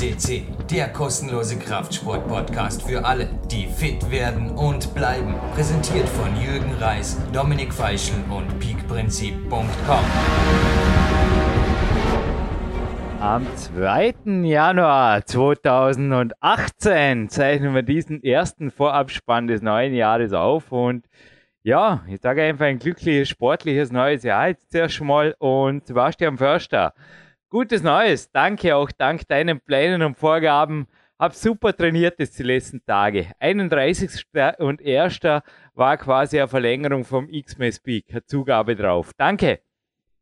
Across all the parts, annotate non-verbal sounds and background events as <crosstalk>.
FCC, der kostenlose Kraftsport-Podcast für alle, die fit werden und bleiben. Präsentiert von Jürgen Reis, Dominik Feischl und peakprinzip.com. Am 2. Januar 2018 zeichnen wir diesen ersten Vorabspann des neuen Jahres auf und ja, ich sage einfach ein glückliches, sportliches neues Jahr jetzt zuerst mal und Sebastian Förster. Gutes Neues. Danke auch dank deinen Plänen und Vorgaben. Hab super trainiert jetzt die letzten Tage. 31. und 1. war quasi eine Verlängerung vom X-Mess Peak. Zugabe drauf. Danke.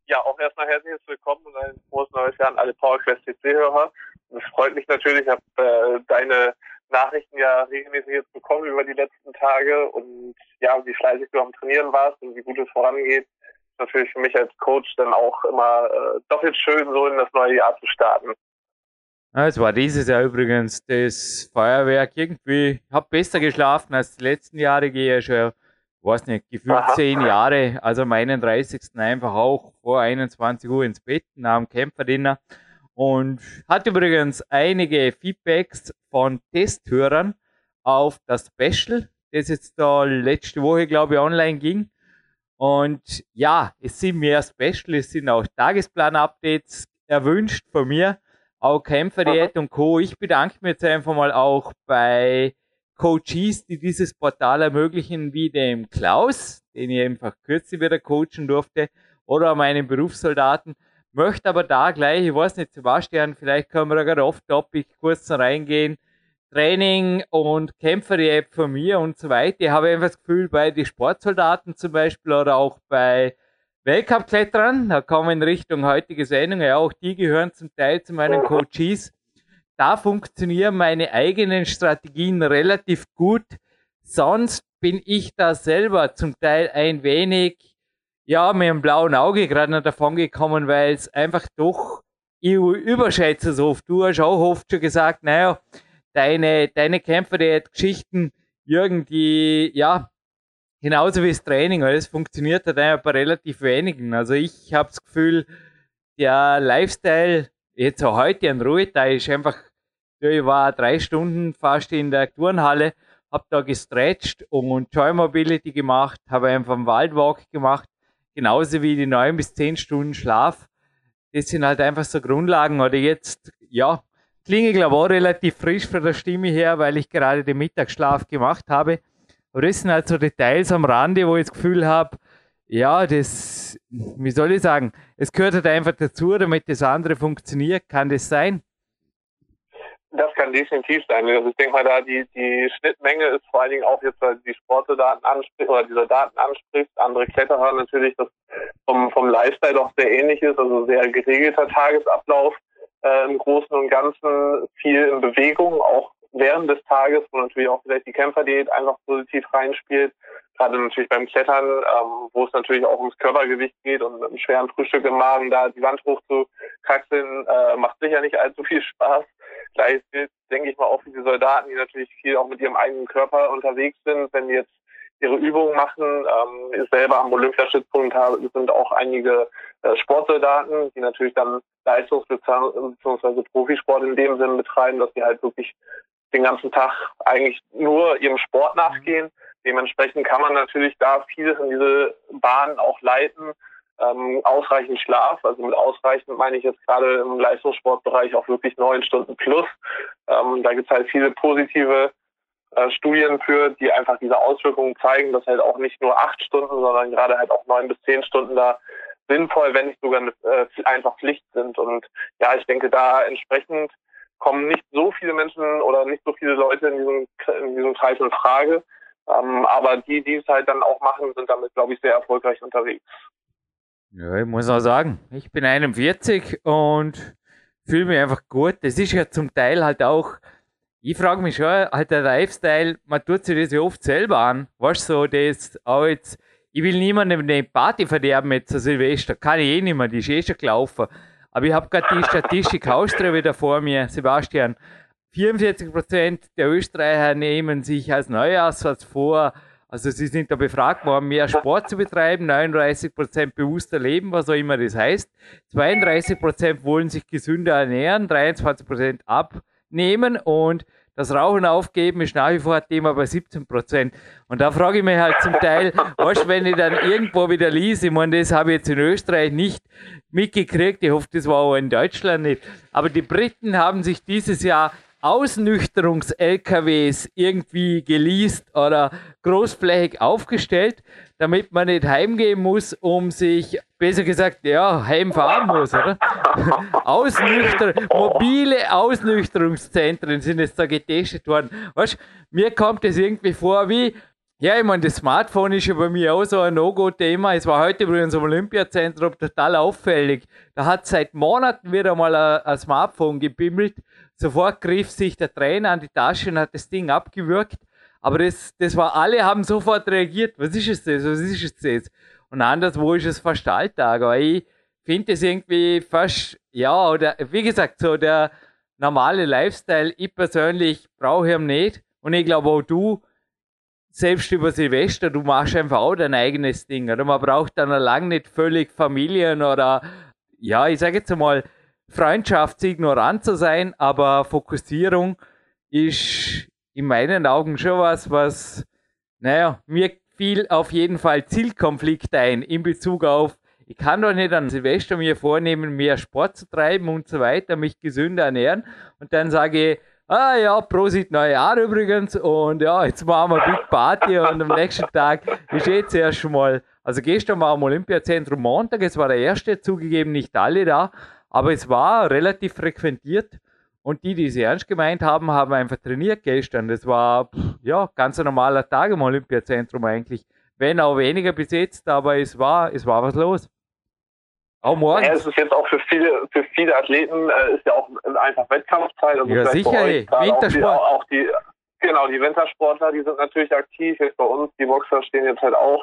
Ja, auch erstmal herzliches Willkommen und ein frohes neues Jahr an alle PowerQuest CC-Hörer. Es freut mich natürlich, ich habe äh, deine Nachrichten ja regelmäßig jetzt bekommen über die letzten Tage und ja, wie fleißig du am Trainieren warst und wie gut es vorangeht natürlich für mich als Coach dann auch immer äh, doppelt schön, so in das neue Jahr zu starten. Es war dieses Jahr übrigens das Feuerwerk irgendwie. Ich habe besser geschlafen als die letzten Jahre, gehe ja schon, weiß nicht, gefühlt Aha. zehn Jahre. Also am 31. einfach auch vor 21 Uhr ins Bett nach dem Kämpferdiener. Und hatte übrigens einige Feedbacks von Testhörern auf das Special, das jetzt da letzte Woche, glaube ich, online ging. Und ja, es sind mehr Special, es sind auch Tagesplan-Updates erwünscht von mir, auch Kämpferdiät und Co. Ich bedanke mich jetzt einfach mal auch bei Coaches, die dieses Portal ermöglichen, wie dem Klaus, den ich einfach kürzlich wieder coachen durfte, oder meinen Berufssoldaten. Möchte aber da gleich, ich weiß nicht, Sebastian, vielleicht können wir da gerade off-topic kurz reingehen, Training und Kämpfer-App von mir und so weiter. Ich habe einfach das Gefühl, bei den Sportsoldaten zum Beispiel oder auch bei Weltcup-Klettern, da kommen in Richtung heutige Sendung, ja auch die gehören zum Teil zu meinen Coaches. Da funktionieren meine eigenen Strategien relativ gut. Sonst bin ich da selber zum Teil ein wenig, ja, mit einem blauen Auge gerade noch davon gekommen, weil es einfach doch, ich überschätze so oft. Du hast auch oft schon gesagt, naja, deine, deine Kämpfer, die Geschichten irgendwie, ja, genauso wie das Training, weil funktioniert halt einfach bei relativ wenigen. Also ich habe das Gefühl, der Lifestyle, jetzt auch heute an Ruhe, da ist einfach, ich war drei Stunden fast in der Turnhalle, habe da gestretcht und Joy Mobility gemacht, habe einfach einen Waldwalk gemacht, genauso wie die neun bis zehn Stunden Schlaf. Das sind halt einfach so Grundlagen. Oder jetzt, ja, klinge, glaube ich, auch relativ frisch von der Stimme her, weil ich gerade den Mittagsschlaf gemacht habe. Aber das sind halt so Details am Rande, wo ich das Gefühl habe, ja, das, wie soll ich sagen, es gehört halt einfach dazu, damit das andere funktioniert. Kann das sein? Das kann definitiv sein. Also ich denke mal, da die, die Schnittmenge ist vor allen Dingen auch jetzt, weil die Sportdaten anspricht oder diese Daten anspricht, andere Kletterer natürlich, das vom, vom Lifestyle doch sehr ähnlich ist, also sehr geregelter Tagesablauf äh, im Großen und Ganzen viel in Bewegung, auch während des Tages, wo natürlich auch vielleicht die Kämpferdiät einfach positiv reinspielt. Gerade natürlich beim Klettern, ähm, wo es natürlich auch ums Körpergewicht geht und mit einem schweren Frühstück im Magen da die Wand hoch zu kraxeln, äh, macht sicher nicht allzu viel Spaß. Gleich denke ich mal, auch für die Soldaten, die natürlich viel auch mit ihrem eigenen Körper unterwegs sind, wenn die jetzt ihre Übungen machen. Ähm, selber am Olympiastützpunkt sind auch einige äh, Sportsoldaten, die natürlich dann Leistungs- bzw. Profisport in dem Sinn betreiben, dass sie halt wirklich den ganzen Tag eigentlich nur ihrem Sport mhm. nachgehen. Dementsprechend kann man natürlich da vieles in diese Bahn auch leiten. Ähm, ausreichend Schlaf, also mit ausreichend meine ich jetzt gerade im Leistungssportbereich auch wirklich neun Stunden plus. Ähm, da gibt es halt viele positive äh, Studien für, die einfach diese Auswirkungen zeigen, dass halt auch nicht nur acht Stunden, sondern gerade halt auch neun bis zehn Stunden da sinnvoll, wenn nicht sogar äh, einfach Pflicht sind. Und ja, ich denke, da entsprechend kommen nicht so viele Menschen oder nicht so viele Leute in diesem, in diesem Kreis in Frage. Ähm, aber die, die es halt dann auch machen, sind damit, glaube ich, sehr erfolgreich unterwegs. Ja, ich muss auch sagen, ich bin 41 und fühle mich einfach gut. Das ist ja zum Teil halt auch, ich frage mich schon, halt der Lifestyle, man tut sich das ja oft selber an. Weißt du, so, das auch jetzt, ich will niemandem eine Party verderben jetzt zu Silvester. Kann ich eh nicht mehr, die ist eh schon gelaufen. Aber ich habe gerade die Statistik Austria wieder vor mir, Sebastian. 44% der Österreicher nehmen sich als Neujahrssatz vor, Also sie sind da befragt worden, mehr Sport zu betreiben, 39 Prozent bewusster leben, was auch immer das heißt. 32 Prozent wollen sich gesünder ernähren, 23 Prozent abnehmen und das Rauchen aufgeben ist nach wie vor ein Thema bei 17 Prozent. Und da frage ich mich halt zum Teil, was, wenn ich dann irgendwo wieder lese, ich meine, das habe ich jetzt in Österreich nicht mitgekriegt, ich hoffe, das war auch in Deutschland nicht, aber die Briten haben sich dieses Jahr Ausnüchterungs-LKWs irgendwie geleast oder großflächig aufgestellt, damit man nicht heimgehen muss, um sich, besser gesagt, ja, heimfahren muss, oder? <laughs> Ausnüchter, mobile Ausnüchterungszentren sind jetzt da getestet worden. Weißt, mir kommt es irgendwie vor wie, ja, ich meine, das Smartphone ist ja bei mir auch so ein No-Go-Thema. Es war heute übrigens am Olympiazentrum total auffällig. Da hat seit Monaten wieder mal ein, ein Smartphone gebimmelt Sofort griff sich der Trainer an die Tasche und hat das Ding abgewürgt. Aber das, das war, alle haben sofort reagiert. Was ist es das? Was ist es das? Und anderswo ist es fast Alltag. Aber ich finde es irgendwie fast, ja, oder wie gesagt, so der normale Lifestyle. Ich persönlich brauche ihn nicht. Und ich glaube auch du, selbst über Silvester, du machst einfach auch dein eigenes Ding. Oder man braucht dann lang nicht völlig Familien oder, ja, ich sage jetzt mal, freundschaftsignorant zu sein, aber Fokussierung ist in meinen Augen schon was, was, naja, mir fiel auf jeden Fall Zielkonflikt ein in Bezug auf, ich kann doch nicht an Silvester mir vornehmen, mehr Sport zu treiben und so weiter, mich gesünder ernähren. Und dann sage ich, ah ja, Prosit Neujahr übrigens. Und ja, jetzt machen wir Big Party und am nächsten Tag ist jetzt erst mal, also gestern war am Olympiazentrum Montag, es war der erste, zugegeben nicht alle da, aber es war relativ frequentiert und die, die es ernst gemeint haben, haben einfach trainiert gestern. Das war ja ganz ein normaler Tag im Olympiazentrum eigentlich. Wenn auch weniger besetzt, aber es war, es war was los. Auch morgen. Ja, es ist jetzt auch für viele, für viele Athleten äh, ist ja auch einfach Wettkampfzeit. Also ja, sicher, Wintersport. Auch die, auch die, genau, die Wintersportler, die sind natürlich aktiv. Jetzt bei uns, die Boxer stehen jetzt halt auch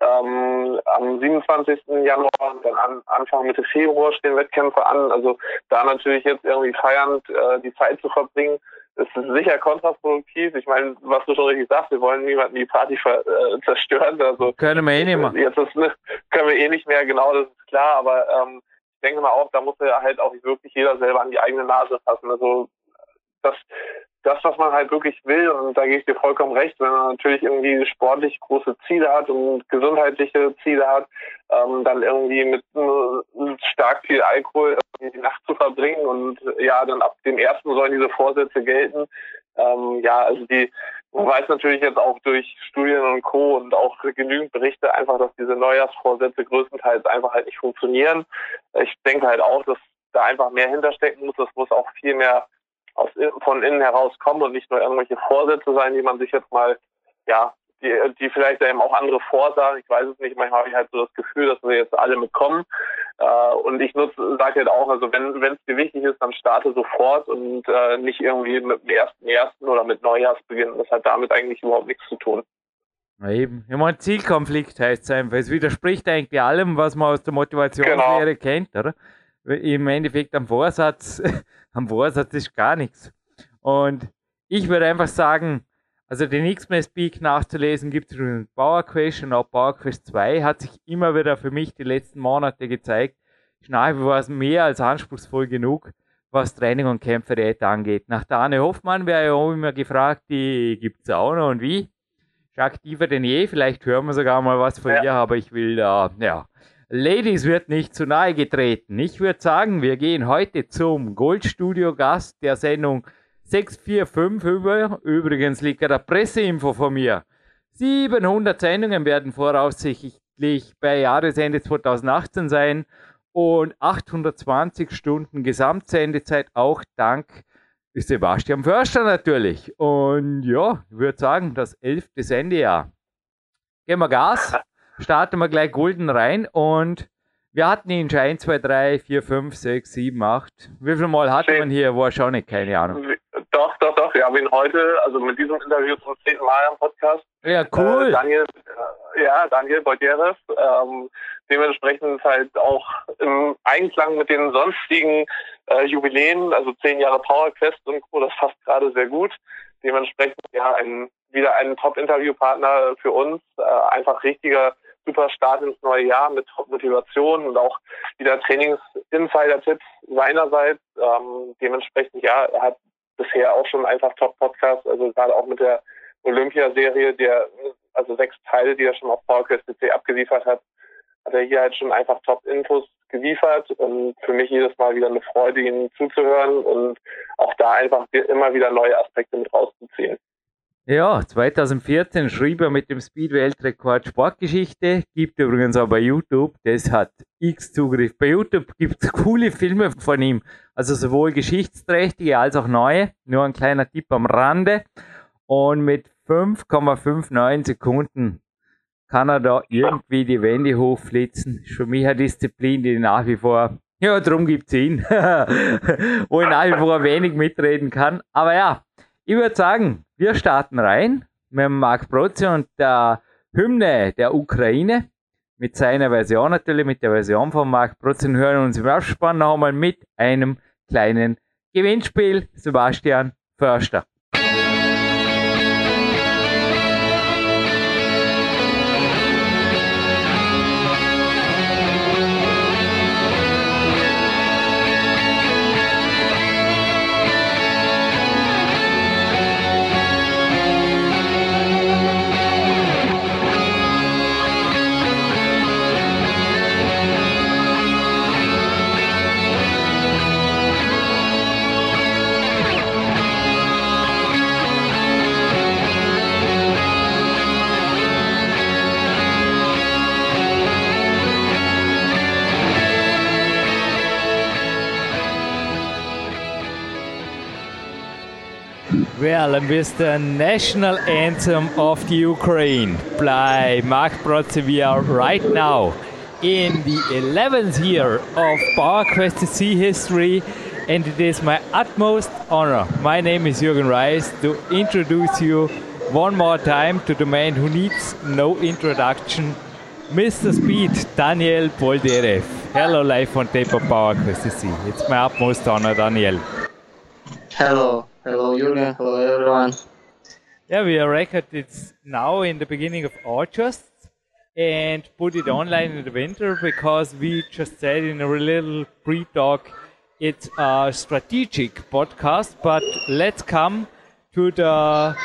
ähm, am 27. Januar und dann an, Anfang Mitte Februar stehen Wettkämpfe an. Also da natürlich jetzt irgendwie feiernd äh, die Zeit zu verbringen, ist sicher kontraproduktiv. Ich meine, was du schon richtig sagst, wir wollen niemanden die Party ver, äh, zerstören. Also können wir eh nicht mehr. Jetzt ist, ne, <laughs> können wir eh nicht mehr, genau, das ist klar. Aber ähm, ich denke mal auch, da muss ja halt auch wirklich jeder selber an die eigene Nase fassen. Also das das, was man halt wirklich will, und da gebe ich dir vollkommen recht, wenn man natürlich irgendwie sportlich große Ziele hat und gesundheitliche Ziele hat, ähm, dann irgendwie mit äh, stark viel Alkohol die Nacht zu verbringen und ja, dann ab dem ersten sollen diese Vorsätze gelten. Ähm, ja, also die, man weiß natürlich jetzt auch durch Studien und Co. und auch genügend Berichte einfach, dass diese Neujahrsvorsätze größtenteils einfach halt nicht funktionieren. Ich denke halt auch, dass da einfach mehr hinterstecken muss. Das muss auch viel mehr aus, von innen heraus kommen und nicht nur irgendwelche Vorsätze sein, die man sich jetzt mal, ja, die, die vielleicht eben auch andere vorsagen. Ich weiß es nicht. Manchmal habe ich halt so das Gefühl, dass wir jetzt alle mitkommen. Äh, und ich nutze, sage halt auch, also wenn wenn es dir wichtig ist, dann starte sofort und äh, nicht irgendwie mit dem ersten ersten oder mit Neujahrsbeginn. Das hat damit eigentlich überhaupt nichts zu tun. Na eben. Ich meine, Zielkonflikt heißt es einfach. Es widerspricht eigentlich allem, was man aus der Motivationslehre genau. kennt, oder? Im Endeffekt am Vorsatz <laughs> am Vorsatz ist gar nichts. Und ich würde einfach sagen, also den X-Mess-Peak nachzulesen gibt es in Power Quest und auch Power Quest 2 hat sich immer wieder für mich die letzten Monate gezeigt. Schnarche war es mehr als anspruchsvoll genug, was Training und Kämpferät angeht. Nach der Anne Hoffmann wäre ja auch immer gefragt, die gibt es auch noch und wie. Ist aktiver denn je, vielleicht hören wir sogar mal was von ja. ihr, aber ich will da, ja, Ladies wird nicht zu nahe getreten. Ich würde sagen, wir gehen heute zum Goldstudio-Gast der Sendung 645 über. Übrigens liegt der Presseinfo von mir. 700 Sendungen werden voraussichtlich bei Jahresende 2018 sein und 820 Stunden Gesamtsendezeit auch dank Sebastian Förster natürlich. Und ja, ich würde sagen, das elfte Sendejahr. Gehen wir Gas starten wir gleich Golden rein und wir hatten ihn schon 1, 2, 3, 4, 5, 6, 7, 8. Wie viel Mal hatte man hier? Wahrscheinlich, keine Ahnung. Doch, doch, doch. Wir haben ihn heute, also mit diesem Interview zum zehnten Mal am Podcast. Ja, cool. Äh, Daniel, äh, ja, Daniel Beuteres. Ähm, dementsprechend halt auch im Einklang mit den sonstigen äh, Jubiläen, also zehn Jahre Power Quest und Co., das passt gerade sehr gut. Dementsprechend ja ein wieder ein Top-Interviewpartner für uns. Äh, einfach richtiger super Start ins neue Jahr mit Motivation und auch wieder Trainings-Insider-Tipps seinerseits. Ähm, dementsprechend, ja, er hat bisher auch schon einfach Top-Podcast, also gerade auch mit der Olympia-Serie, der, also sechs Teile, die er schon auf PowerQuest PC abgeliefert hat, hat er hier halt schon einfach Top-Infos geliefert und für mich jedes Mal wieder eine Freude, ihnen zuzuhören und auch da einfach immer wieder neue Aspekte mit rauszuziehen. Ja, 2014 schrieb er mit dem Speed-Weltrekord Sportgeschichte, gibt übrigens auch bei YouTube, das hat x Zugriff. Bei YouTube gibt es <laughs> coole Filme von ihm, also sowohl geschichtsträchtige als auch neue, nur ein kleiner Tipp am Rande. Und mit 5,59 Sekunden kann er da irgendwie die Wände hochflitzen. Ist für mich eine Disziplin, die nach wie vor, ja, darum gibt es ihn, <laughs> wo ich nach wie vor wenig mitreden kann. Aber ja, ich würde sagen, wir starten rein mit Marc Protze und der Hymne der Ukraine. Mit seiner Version natürlich, mit der Version von Marc Protze und hören uns im Abspann noch einmal mit einem kleinen Gewinnspiel. Sebastian Förster. Well, and with the national anthem of the Ukraine by Mark Protze, we are right now in the 11th year of PowerQuest C history, and it is my utmost honor. My name is Jürgen Reis to introduce you one more time to the man who needs no introduction, Mr. Speed, Daniel Boldyrev. Hello, live on tape of PowerQuest C. It's my utmost honor, Daniel. Hello. Hello, Jürgen. Hello, everyone. Yeah, we are recorded now in the beginning of August and put it online in the winter because we just said in a little pre-talk it's a strategic podcast, but let's come to the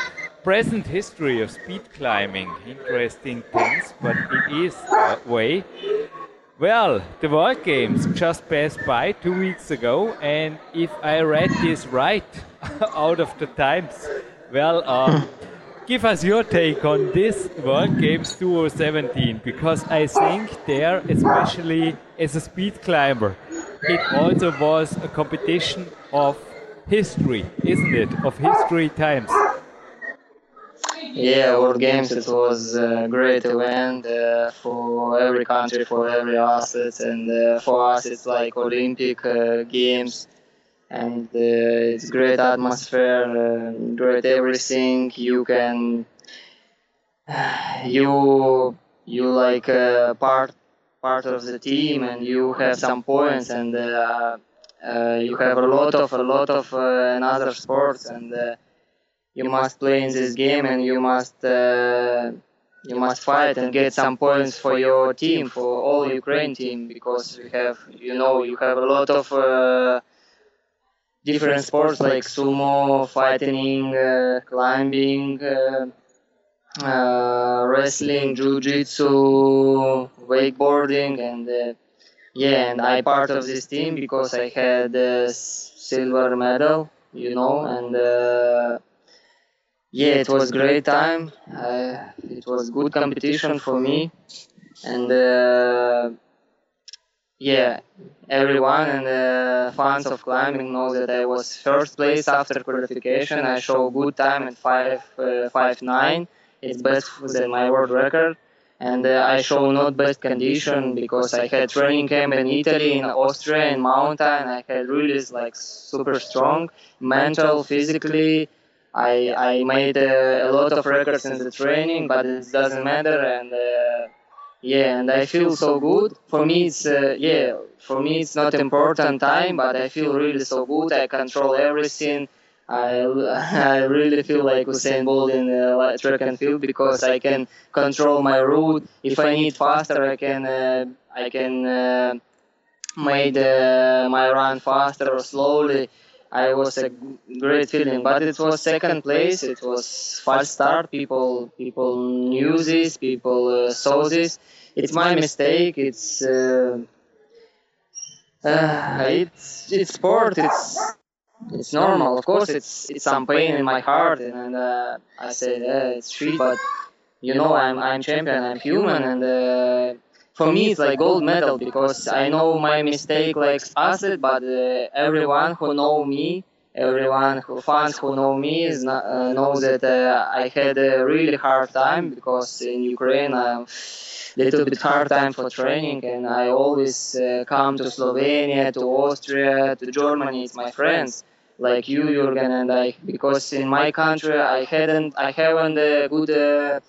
present history of speed climbing. Interesting things, but it is that way. Well, the World Games just passed by two weeks ago, and if I read this right, <laughs> out of the times, well, uh, give us your take on this World Games 2017, because I think there, especially as a speed climber, it also was a competition of history, isn't it? Of history times. Yeah, World Games it was a great event uh, for every country, for every athlete, and uh, for us it's like Olympic uh, Games, and uh, it's great atmosphere, uh, great everything. You can, <sighs> you you like uh, part part of the team, and you have some points, and you have a lot of a lot of another sports, and you must play in this game and you must uh, you must fight and get some points for your team for all Ukraine team because we have you know you have a lot of uh, different sports like sumo, fighting, uh, climbing, uh, uh, wrestling, jiu-jitsu, wakeboarding, and uh, yeah, and I part of this team because I had a silver medal, you know, and yeah, it was great time. Uh, it was good competition for me, and uh, yeah, everyone and the fans of climbing know that I was first place after qualification. I show good time at five uh, five nine. It's best than my world record. And uh, I show not best condition because I had training camp in Italy, in Austria, in mountain. I had really like super strong, mental, physically I I made uh, a lot of records in the training, but it doesn't matter. And uh, yeah, and I feel so good. For me, it's uh, yeah. For me, it's not important time, but I feel really so good. I control everything. I, <laughs> I really feel like Usain Bolt in the track and field because I can control my route. If I need faster, I can uh, I can uh, make uh, my run faster or slowly. I was a great feeling, but it was second place. It was false start. People people knew this. People uh, saw this. It's my mistake. It's uh, uh, it's it's sport. It's it's normal. Of course, it's it's some pain in my heart, and uh, I said uh, it's shit, but you know I'm I'm champion. I'm human, and uh, for me it's like gold medal because I know my mistake like acid, but uh, everyone who know me, everyone who fans who know me is not, uh, knows that uh, I had a really hard time because in Ukraine I'm little bit hard time for training and I always uh, come to Slovenia, to Austria, to Germany, it's my friends like you Jürgen and I because in my country I hadn't I haven't a good uh,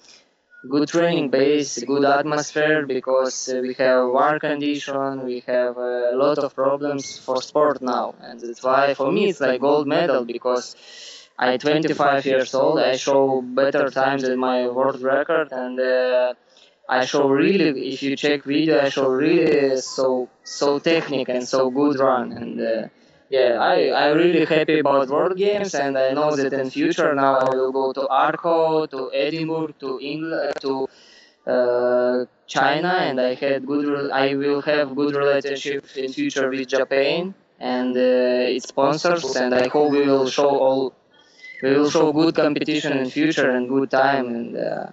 good training base, good atmosphere because uh, we have war condition, we have a lot of problems for sport now and that's why for me it's like gold medal because I 25 years old, I show better times than my world record and uh, I show really, if you check video, I show really so so technique and so good run. And uh, yeah, I I really happy about World Games, and I know that in future now I will go to Arco, to Edinburgh, to England, to uh, China, and I had good. I will have good relationship in future with Japan and uh, its sponsors, and I hope we will show all. We will show good competition in future and good time and. Uh,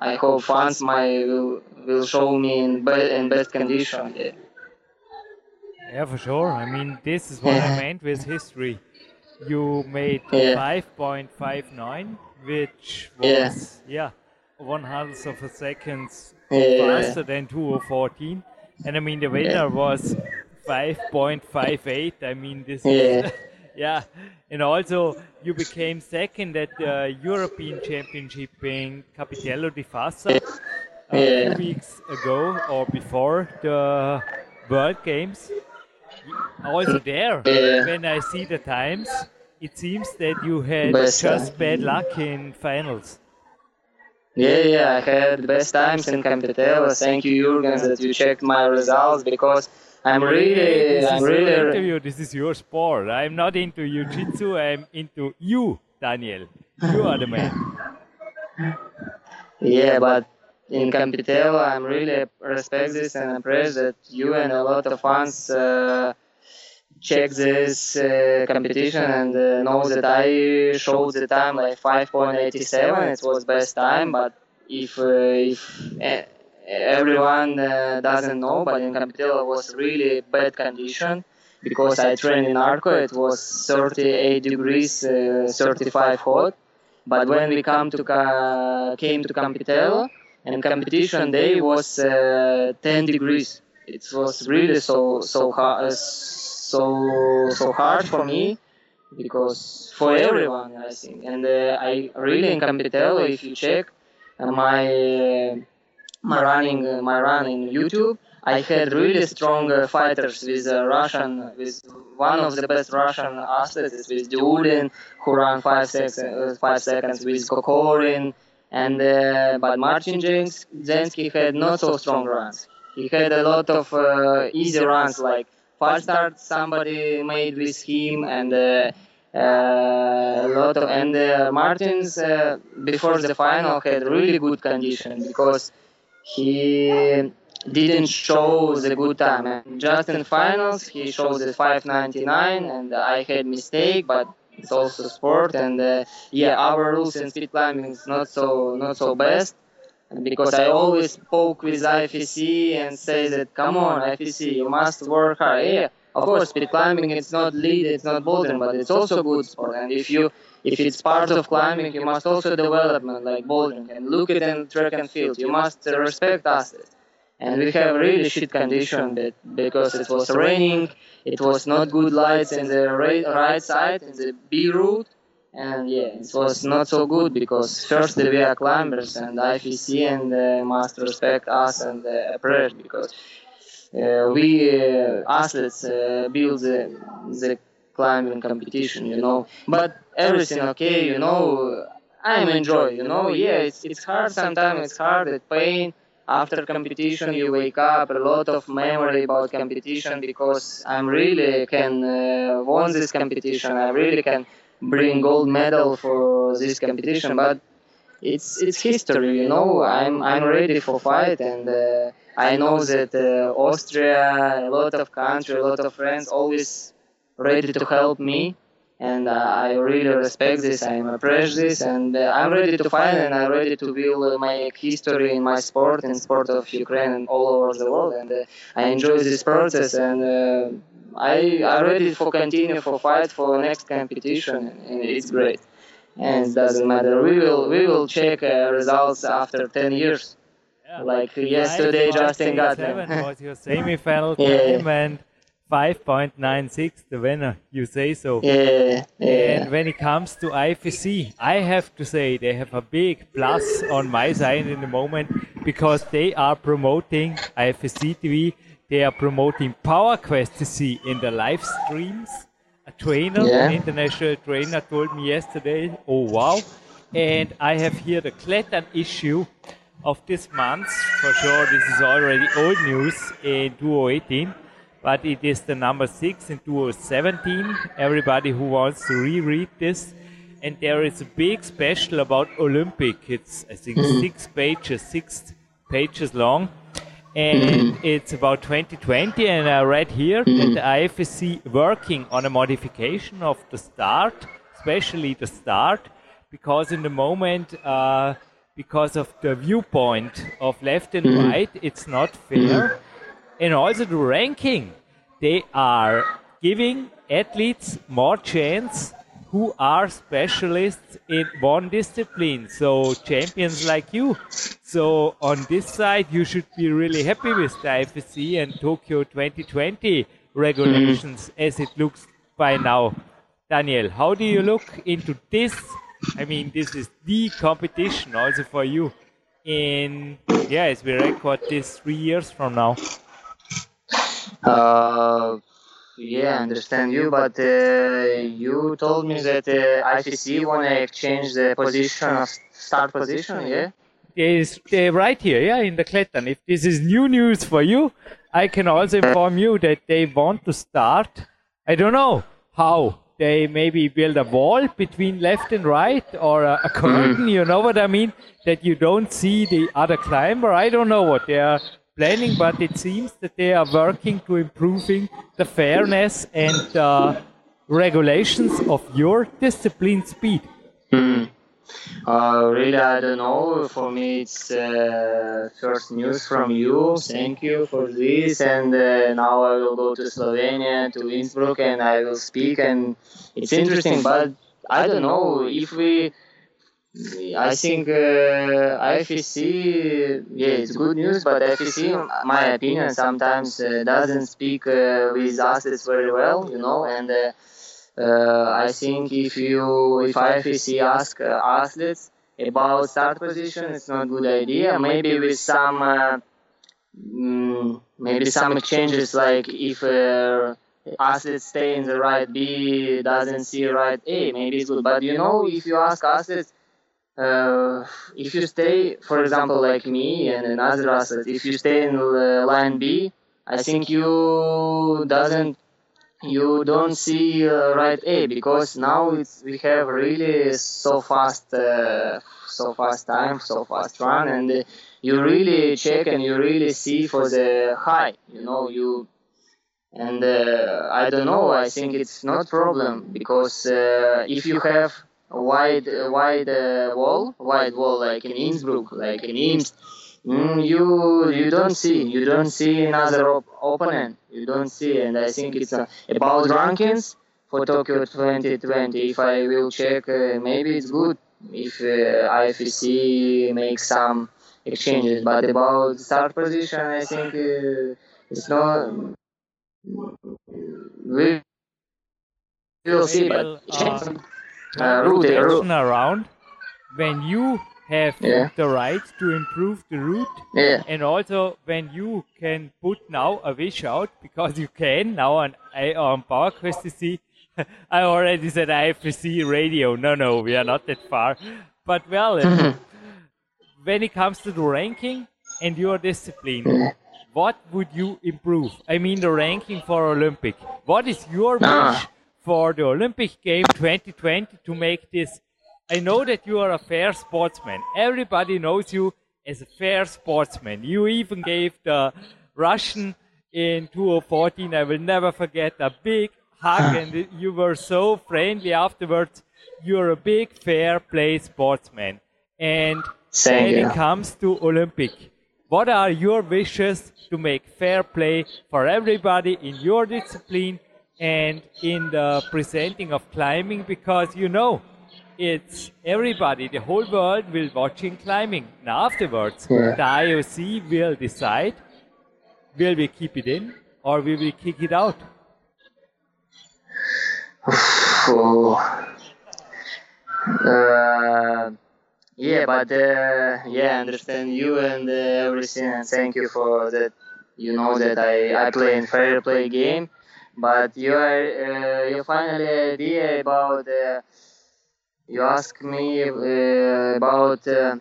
I hope fans my will, will show me in, be, in best condition. Yeah. Yeah, for sure. I mean, this is what I meant with history. You made yeah. 5.59, which was, yeah, yeah one hundredth of a second faster than 2014. And I mean, the winner was 5.58. I mean, this is. <laughs> Yeah, and also you became second at the European Championship in Campitello di Fassa uh, yeah. two weeks ago or before the World Games. Also there, yeah. when I see the times, it seems that you had best just time. bad luck in finals. Yeah, yeah, I had the best times in Campitello. Thank you, Jurgen, that you checked my results because I'm really, this I'm really. Interview. This is your sport. I'm not into jiu-jitsu. I'm into you, Daniel. You are the man. <laughs> yeah, but in Campitello, I'm really respect this and impressed that you and a lot of fans uh, check this uh, competition and uh, know that I showed the time like 5.87. It was best time, but if uh, if everyone uh, doesn't know, but in Campitello was really bad condition because I trained in Arco. It was 38 degrees, uh, 35 hot. But when we come to ca- came to Campitello, and competition day was uh, 10 degrees. It was really so so hard, uh, so so hard for me because for everyone I think. And uh, I really in Campitello, if you check uh, my my running uh, my run in YouTube, I had really strong uh, fighters with uh, Russian, with one of the best Russian athletes, with Diulin, who ran five uh, five seconds with Kokorin, and uh, but Martin James Zensky had not so strong runs. He had a lot of uh, easy runs, like fast start somebody made with him, and uh, a lot of and Martins before the final had really good condition because he didn't show the good time. And just in finals, he showed the 599, and I had mistake, but it's also sport. And uh, yeah, our rules in speed climbing is not so not so best. Because I always spoke with IFSC and say that, come on, IFSC, you must work hard. Yeah, of course, speed climbing it's not lead, it's not bouldering, but it's also good sport. And if you if it's part of climbing, you must also development like bouldering and look at in track and field. You must respect us. And we have really shit condition that because it was raining, it was not good lights in the right side in the B route, and yeah, it was not so good because first we are climbers and IFSC and uh, must respect us and uh, approach because uh, we uh, athletes uh, build the, the climbing competition, you know. But everything okay, you know. I'm enjoy, you know. Yeah, it's it's hard sometimes. It's hard. It's pain after competition. You wake up a lot of memory about competition because I'm really can uh, won this competition. I really can bring gold medal for this competition, but it's it's history, you know. I'm I'm ready for fight, and uh, I know that uh, Austria, a lot of country, a lot of friends, always ready to help me, and uh, I really respect this. I appreciate this, and uh, I'm ready to fight, and I'm ready to build my history in my sport and sport of Ukraine and all over the world, and uh, I enjoy this process, and uh, I I'm ready for continue for fight for next competition, and it's great and it doesn't matter. We will we will check uh, results after 10 years. Yeah. Like yesterday, Justin got them. was your semi-final <laughs> Yeah. and 5.96 the winner. You say so. Yeah, yeah. And when it comes to IFC, I have to say they have a big plus on my side in the moment because they are promoting IFC TV. They are promoting Power Quest TC in the live streams. A trainer, Yeah. an international trainer, told me yesterday, "Oh wow!" And I have here the Klettern issue of this month. For sure, this is already old news in 2018 but it is the number six in 2017. Everybody who wants to reread this, and there is a big special about Olympic. It's I think mm-hmm. six pages, six pages long, and mm-hmm. it's about 2020. And I read here that mm-hmm. the IFSC working on a modification of the start, especially the start, because in the moment. Uh, because of the viewpoint of left and right, it's not fair and also the ranking. They are giving athletes more chance who are specialists in one discipline. So champions like you. So on this side, you should be really happy with the IFSC and Tokyo 2020 regulations hmm. as it looks by now. Daniel, how do you look into this? I mean, this is the competition also for you in, yeah, as we record this three years from now. Uh, yeah, I understand you, but uh, you told me that uh, IFC wanna exchange the position of start position, yeah? is right here, yeah, in the Klettern. If this is new news for you, I can also inform you that they want to start. I don't know how. They maybe build a wall between left and right or a, a curtain, you know what I mean? That you don't see the other climber. I don't know what they are planning, but it seems that they are working to improving the fairness and uh, regulations of your discipline speed. Hmm. Uh, really, I don't know. For me, it's uh, first news from you. Thank you for this. And uh, now I will go to Slovenia, to Innsbruck, and I will speak. And it's interesting, but I don't know if we. I think uh, yeah, it's good news, but IFSC, my opinion, sometimes uh, doesn't speak uh, with athletes very well, you know, and uh, uh, I think if you if IFSC ask uh, athletes about start position, it's not a good idea. Maybe with some uh, mm, maybe some changes, like if uh, athletes stay in the right B doesn't see right A, maybe it's good. But you know, if you ask athletes. Uh, if you stay, for example, like me and another athlete, if you stay in uh, line B, I think you doesn't you don't see uh, right A because now it's we have really so fast uh, so fast time so fast run and uh, you really check and you really see for the high you know you and uh, I don't know I think it's not problem because if you have a wide a wide uh, wall? Wide wall like in Innsbruck like in Imst. Mm, you you don't see you don't see another op- opponent. You don't see and I think it's uh, about rankings. For Tokyo 2020 if I will check uh, maybe it's good. If uh, IFSC makes some exchanges but about start position I think uh, it's not we will see but change uh, route, route. around when you have Yeah. the right to improve the route yeah and also when you can put now a wish out because you can now on I on PowerQuest see <laughs> I already said IFSC radio. No, no, we are not that far. But well, uh, when it comes to the ranking and your discipline, what would you improve? I mean, the ranking for Olympic. What is your wish for the Olympic game 2020 to make this? I know that you are a fair sportsman. Everybody knows you as a fair sportsman. You even gave the Russian in 2014, I will never forget, a big hug ah. and you were so friendly afterwards. You're a big fair play sportsman. And Thank when you. it comes to Olympic, what are your wishes to make fair play for everybody in your discipline and in the presenting of climbing? Because you know, it's everybody, the whole world will watching climbing. Now afterwards, Yeah. the IOC will decide will we keep it in or will we kick it out? Oh. <sighs> Uh, yeah, but uh, yeah, I understand you and uh, everything, and thank you for that. You know that I, I play in fair play game, but you are uh, you finally idea about uh, you ask me uh, about uh,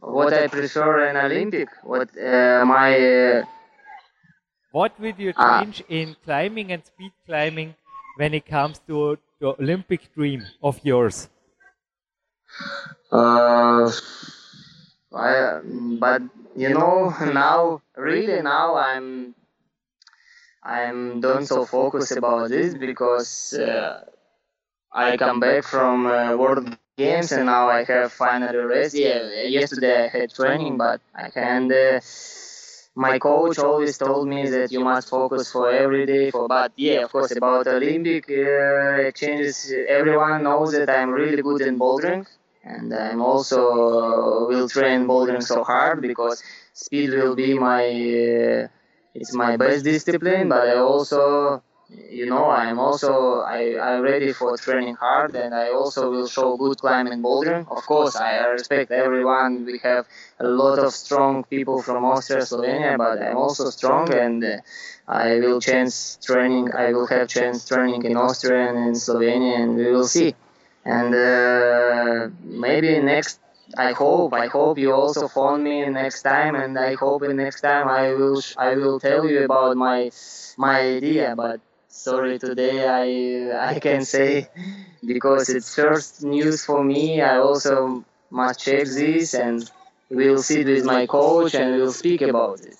what I prefer in Olympic, what uh, my uh, What would you Ah. change in climbing and speed climbing when it comes to the Olympic dream of yours? Uh, I, but you know <laughs> now, really now I'm I'm don't so focused about this because uh, I come back from uh, World Games and now I have finally rest. Yeah, yesterday I had training, but I can. Uh, my coach always told me that you must focus for every day. For but yeah, of course about Olympic uh, changes. Everyone knows that I'm really good in bouldering, and I'm also uh, will train bouldering so hard because speed will be my uh, it's my best discipline. But I also you know i'm also I, i'm ready for training hard and i also will show good climbing bouldering of course i respect everyone we have a lot of strong people from austria slovenia but i'm also strong and uh, i will chance training i will have chance training in austria and in slovenia and we will see and uh, maybe next I hope I hope you also phone me next time, and I hope in next time I will sh- I will tell you about my my idea. But sorry today I I can say because it's first news for me. I also must check this and we'll sit with my coach and we'll speak about it.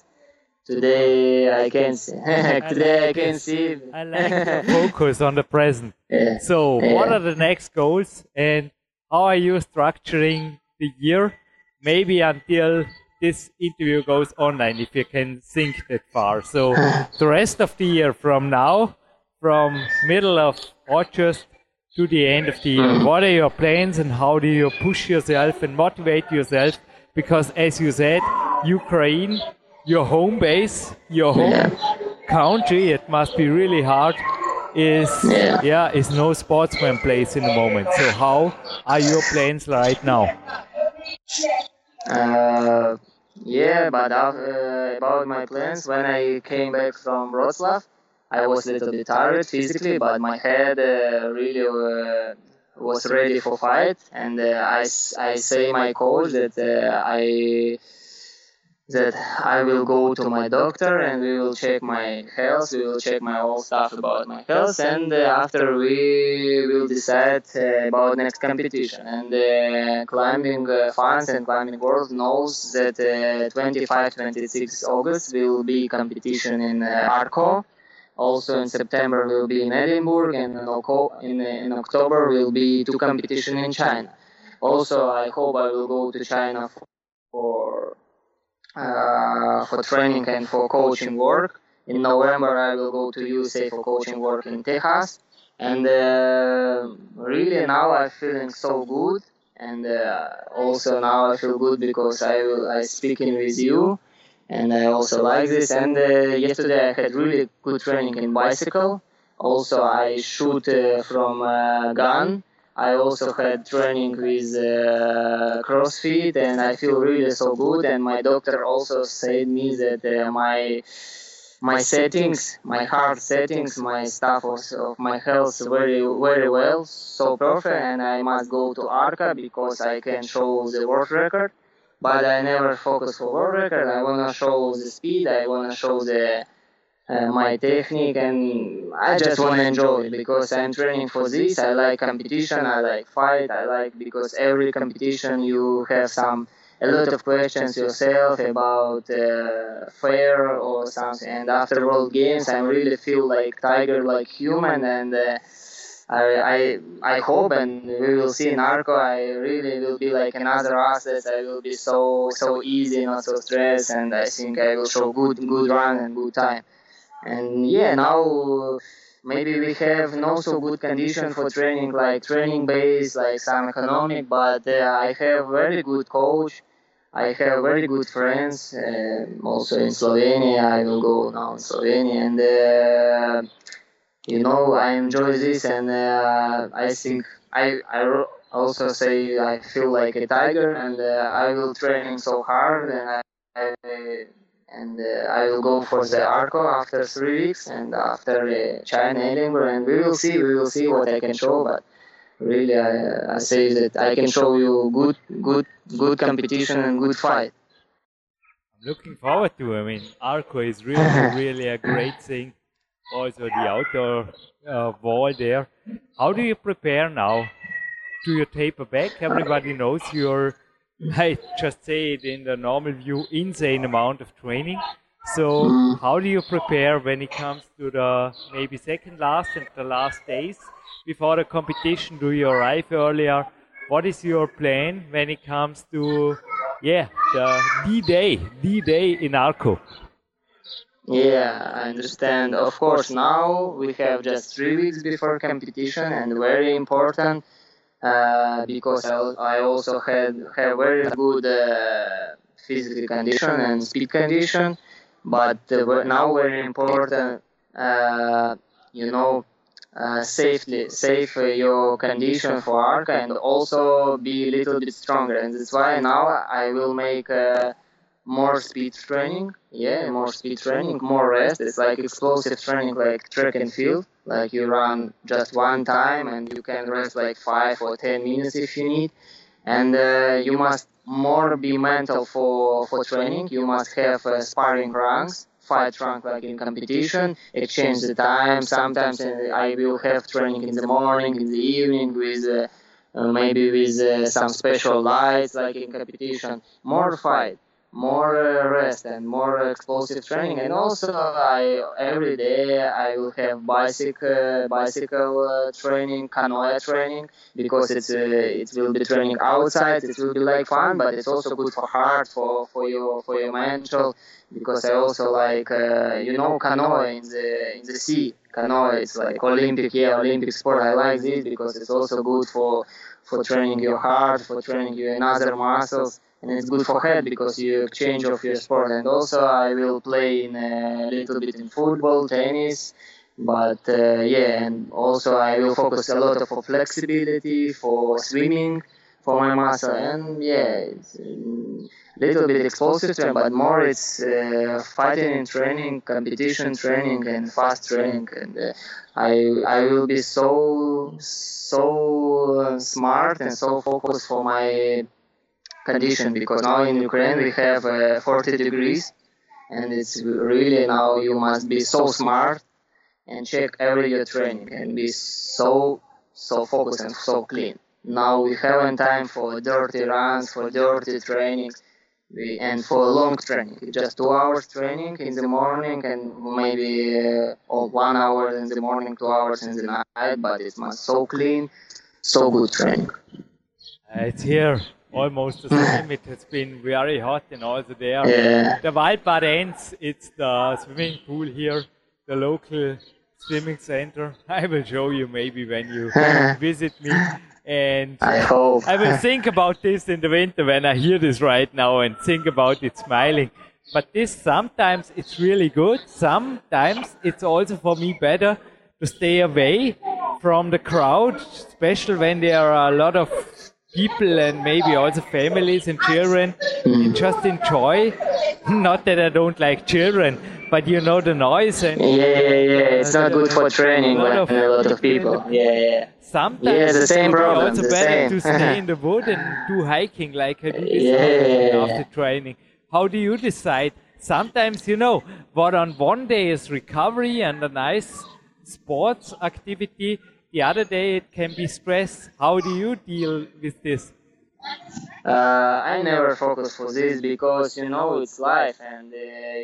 Today I can see. <laughs> today I can see. I like <laughs> focus on the present. Yeah. So, what are the next goals and how are you structuring the year? Maybe until this interview goes online, if you can think that far. So, <laughs> the rest of the year from now, from middle of August to the end of the year, what are your plans and how do you push yourself and motivate yourself? Because, as you said, Ukraine, your home base, your home Yeah. country, it must be really hard. Is Yeah. yeah, is no sportsman place in the moment. So how are your plans right now? Uh, yeah, but uh, about my plans, when I came back from Wroclaw, I was a little bit tired physically, but my head uh, really uh, was ready for fight. And uh, I, I say my coach that uh, I that I will go to my doctor and we will check my health. We will check my all stuff about my health, and uh, after we will decide uh, about next competition. And uh, climbing uh, fans and climbing world knows that uh, 25, 26 August will be competition in uh, Arco. Also in September will be in Edinburgh, and in, in October will be two competition in China. Also, I hope I will go to China for, for uh, training and for coaching work. In November, I will go to USA for coaching work in Texas. And uh, really now I'm feeling so good. And uh, also now I feel good because I will I speaking with you, and I also like this. And uh, yesterday I had really good training in bicycle. Also I shoot uh, from uh, gun. I also had training with uh, CrossFit, and I feel really so good. And my doctor also said me that uh, my my settings, my heart settings, my stuff of my health very very well, so perfect, and I must go to Arco because I can show the world record. But I never focus for world record. I wanna show the speed. I wanna show the uh, my technique, and I just wanna enjoy it because I'm training for this. I like competition. I like fight. I like because every competition you have some a lot of questions yourself about uh, fair or something. And after World Games, I really feel like Tiger, like human, and uh, I, I I hope and we will see in Arco. I really will be like another athlete. I will be so so easy, not so stressed, and I think I will show good good run and good time. And yeah, now maybe we have not so good condition for training, like training base, like some economic, but uh, I have very good coach I have very good friends uh, also in Slovenia. I will go now in Slovenia, and uh, you know I enjoy this, and uh, I think I I also say I feel like a tiger, and uh, I will training so hard, and I, I and uh, I will go for the Arco after three weeks, and after uh, China Edinburgh, and we will see, we will see what I can show, but really I, I say that I can show you good good good competition and good fight. I'm looking forward to. I mean, Arco is really <laughs> really a great thing. Also the outdoor uh, wall there. How do you prepare now? Do you taper back? Everybody knows you're. <laughs> I just say it in the normal view, insane amount of training. So mm-hmm. how do you prepare when it comes to the maybe second last and the last days before the competition? Do you arrive earlier? What is your plan when it comes to yeah the D day, D day in Arco? Yeah, I understand. Of course, now we have just three weeks before competition, and very important uh, because I also had have very good uh, physical condition and speed condition but uh, now very important uh, you know uh, safely safe your condition for Arco and also be a little bit stronger. And that's why now i will make more speed training yeah more speed training more rest it's like explosive training like track and field like you run just one time and you can rest like five or ten minutes if you need and uh, you must more be mental for for training. You must have uh, sparring runs, fight rank like in competition, exchange the time. Sometimes uh, I will have training in the morning, in the evening with. Uh, uh maybe with uh, some special lights like in competition more fight more uh, rest and more explosive training. And also i every day i will have bicycle bicycle uh, training canoe training because it's uh, it will be training outside. It will be like fun but it's also good for heart for for your for your mental because i also like you know canoe in the in the sea. Canoe it's like olympic yeah olympic sport. I like this because it's also good for for training your heart for training your other muscles and it's good for head because you exchange of your sport. And also, I will play in a little bit in football, tennis, but uh, yeah, and also I will focus a lot for flexibility, for swimming, for my muscle, and yeah, it's a little bit explosive training, but more it's uh, fighting and training, competition training, and fast training, and uh, I I will be so so smart and so focused for my condition because now in Ukraine we have uh, 40 degrees and it's really now you must be so smart and check every your training and be so so focused and so clean. Now we haven't time for dirty runs, for dirty training, we, and for long training. Just two hours training in the morning and maybe uh, or one hour in the morning, two hours in the night. But it's must so clean, so good training. Uh, it's here almost the hmm. same. it has been very hot and also there. Yeah. The Waldbad Enz, it's the swimming pool here, the local swimming center. <laughs> I will show you maybe when you hmm. visit me. And I hope. I will think about this in the winter when I hear this right now and think about it smiling. But this sometimes it's really good. Sometimes it's also for me better to stay away from the crowd, especially when there are a lot of people and maybe also families and children hmm. just enjoy. Not that I don't like children, but you know the noise and yeah, yeah, yeah. It's not good for training a lot of a lot of people. Yeah, yeah. sometimes Yeah, the same problem, also the better same. to stay in the wood and do hiking like I do this yeah, yeah. after training. How do you decide? Sometimes you know what on one day is recovery and a nice sports activity. The other day it can be stress. How do you deal with this? Uh, I never focus for this because you know it's life and uh,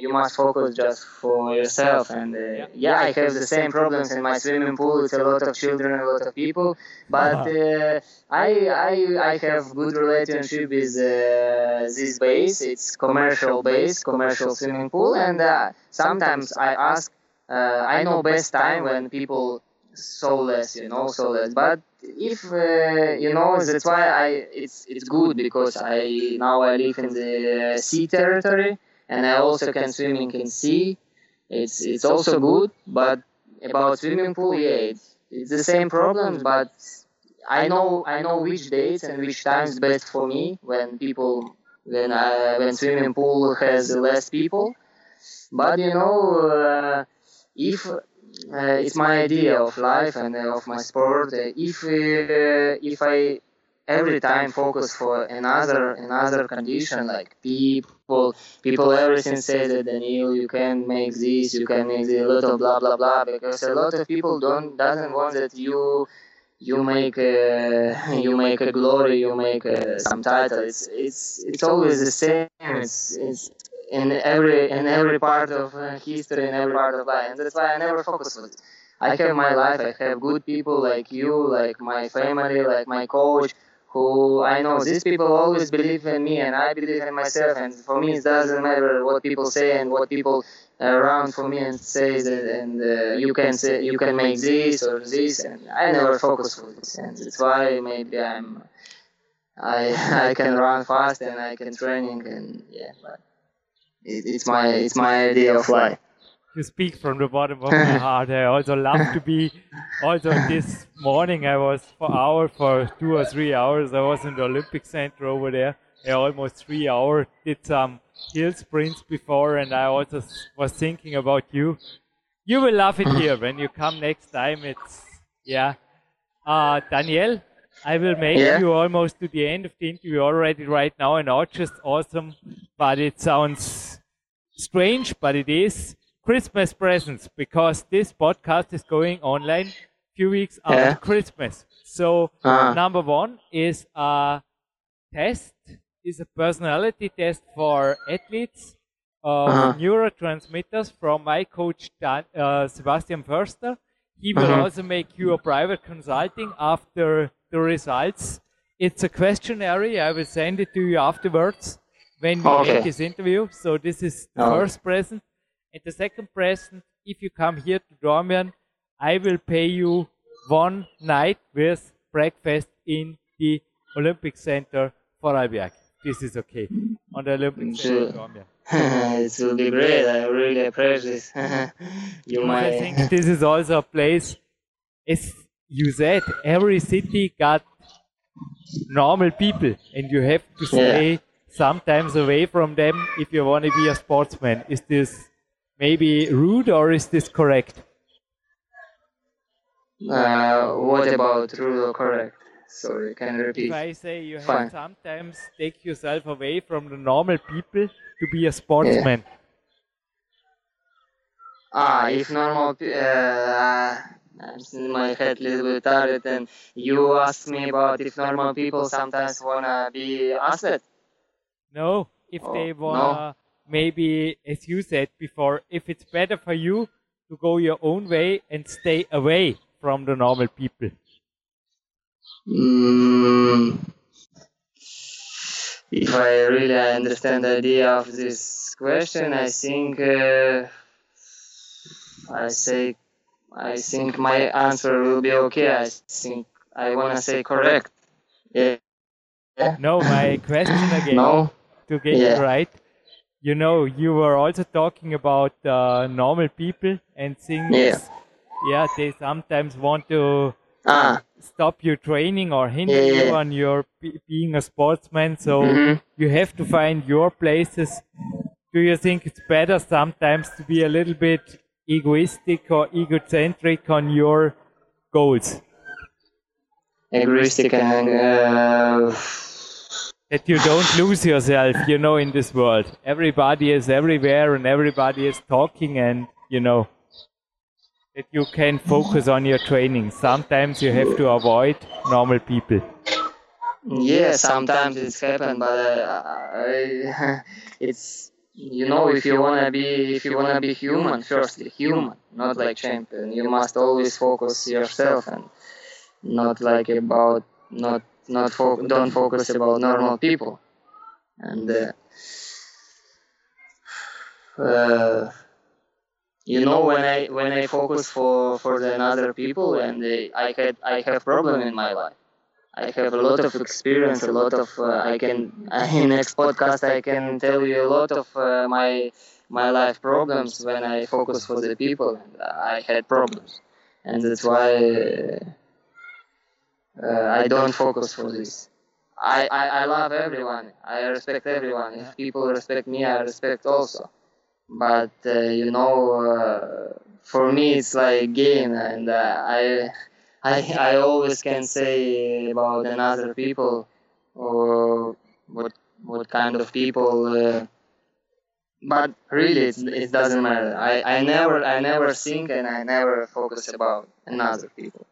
you must focus just for yourself. And uh, yeah, I have the same problems in my swimming pool. It's a lot of children, a lot of people, but uh, I, I I have good relationship with uh, this base. It's commercial base, commercial swimming pool, and uh, sometimes I ask. Uh, I know best time when people so less, you know, so less. But if uh, you know, that's why I it's it's good because I now I live in the sea territory and I also can swimming in sea. It's it's also good, but about swimming pool, yeah, it's, it's the same problems, but I know I know which dates and which times best for me when people when I, when swimming pool has less people. But you know, uh, if uh, it's my idea of life and uh, of my sport. Uh, if uh, if I every time focus for another another condition like people people everything say that Daniel you can make this you can make a lot of blah blah blah because a lot of people don't doesn't want that you you make a, <laughs> you make a glory you make a, some title it's it's it's always the same it's it's in every in every part of uh, history in every part of life. And that's why i never focus on it. I have my life i have good people like you like my family like my coach who i know these people always believe in me and i believe in myself. And for me it doesn't matter what people say and what people around for me and say that and uh, you can say you can make this or this. And i never focus on this and that's why maybe i'm i <laughs> i can run fast and i can training and yeah but it, it's my it's my idea of life You speak from the bottom of my <laughs> heart. I also love to be. Also, this morning I was for hour for two or three hours. I was in the Olympic Center over there. I almost three hours. Did some hill sprints before, and I also was thinking about you. You will love it here when you come next time. It's yeah. Uh, Danielle, I will make Yeah? you almost to the end of the interview already right now, and not just awesome, but it sounds strange, but it is Christmas presents because this podcast is going online few weeks after Yeah. Christmas. So Ah. number one is a test, is a personality test for athletes of Uh-huh. neurotransmitters from my coach Dan, uh, Sebastian Förster. He will Uh-huh. also make you a private consulting after the results. It's a questionnaire. I will send it to you afterwards when we Okay. make this interview. So this is the Oh. first present. And the second present, if you come here to Dornbirn, I will pay you one night with breakfast in the Olympic Center for Vorarlberg. This is okay. On the Olympic mm, Center Sure. in Dornbirn. <laughs> it will be great i really appreciate this <laughs> you Because I might think this is also a place, as you said, every city got normal people, and you have to Yeah. stay sometimes away from them if you want to be a sportsman. Is this maybe rude or is this correct? uh, what about rude or correct sorry can you repeat If I say you have Fine. sometimes take yourself away from the normal people to be a sportsman. Ah, if normal, uh, my head a little bit tired, and you asked me about if normal people sometimes wanna be athlete. No, if Oh, they no. wanna maybe as you said before, if it's better for you to go your own way and stay away from the normal people. Mm, if I really understand the idea of this question, I think uh, I say I think my answer will be okay. I think I wanna say correct. Yeah. No, my question <laughs> again No. to get Yeah. it right. You know, you were also talking about uh, normal people and things. Yeah. Yeah, they sometimes want to Ah. stop your training or hinder Yeah, you yeah. on your be- being a sportsman. So Mhm. you have to find your places do you think it's better sometimes to be a little bit egoistic or egocentric on your goals? Egoistic and uh, that you don't lose yourself, you know, in this world. Everybody is everywhere and everybody is talking, and you know that you can focus on your training. Sometimes you have to avoid normal people. Yeah, sometimes it's happened, but uh, I, <laughs> it's you know if you wanna be if you wanna be human, firstly human, not like champion. You must always focus yourself and not like about not not fo- don't focus about normal people. And uh, uh, you know when i when i focus for for the other people and i had i have problem in my life i have a lot of experience a lot of uh, i can <laughs> in next podcast i can tell you a lot of uh, my my life problems when i focus for the people i had problems and that's why uh, I don't focus for this. I, I, I love everyone. I respect everyone. If people respect me, I respect also. But uh, you know, uh, for me, it's like game, and uh, I, I I always can say about another people or what what kind of people. Uh, but really, it doesn't matter. I, I never I never think and I never focus about another people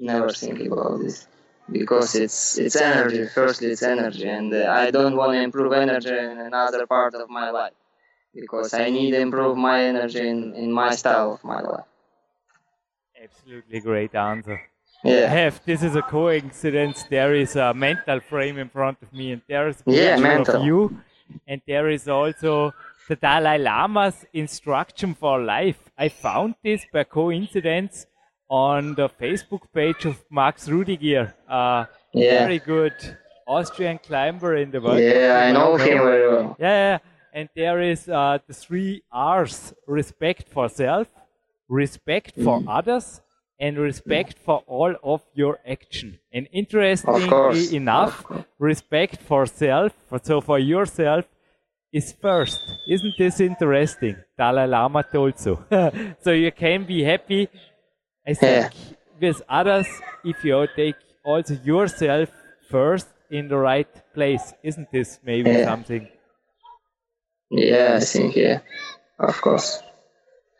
never think about this because it's it's energy. Firstly, it's energy, and uh, I don't want to improve energy in another part of my life because I need to improve my energy in, in my style of my life. Absolutely great answer. Yeah. Have this is a coincidence. There is a mental frame in front of me, and there is a Yeah, picture mental. of you, and there is also the Dalai Lama's instruction for life. I found this by coincidence on the Facebook page of Max Rudigier, a Yeah. very good Austrian climber in the world. Yeah, I know him very well. Yeah, yeah. and there is uh, the three R's: respect for self, respect for Mm. others, and respect for all of your action. And interestingly enough, respect for self, so for yourself, is first. Isn't this interesting? Dalai Lama told so. <laughs> so you can be happy. I think with others if you take also yourself first in the right place. Isn't this maybe Yeah. something? Yeah, I think yeah, of course.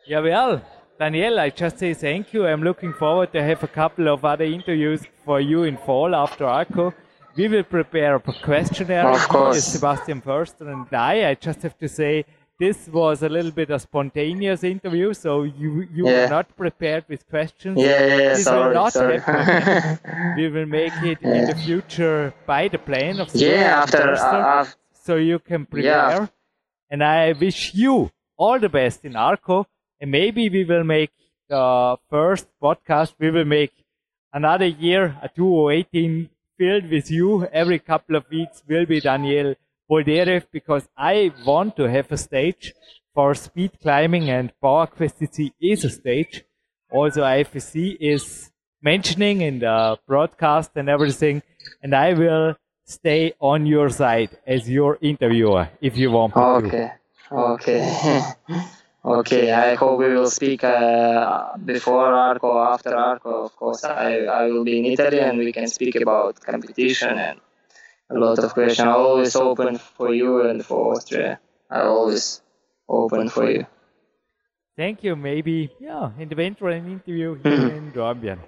Yeah, well, Daniel, I just say thank you. I'm looking forward to have a couple of other interviews for you in fall after Arco. We will prepare a questionnaire. Of course. Sebastian Förster and I. I just have to say this was a little bit a spontaneous interview, so you you Yeah. were not prepared with questions. Yeah, yeah, yeah This will sorry, not sorry. happen. <laughs> we will make it in the future by the plane of yeah, Sebastian after Förster uh, so you can prepare. Yeah. prepare. And I wish you all the best in Arco. And maybe we will make the first podcast. We will make another year, a 2018 filled with you. Every couple of weeks will be Daniel Boldyrev because I want to have a stage for speed climbing and Power Quest is a stage. Also IFSC is mentioning in the broadcast and everything. And I will stay on your side as your interviewer if you want okay to. Okay, <laughs> okay. I hope we will speak uh, before Arco, after Arco. Of course, I, I will be in Italy and we can speak about competition and a lot of questions. I'm always open for you and for Austria. I always open for you. Thank you. Maybe, yeah, in the eventual interview here in Dornbirn.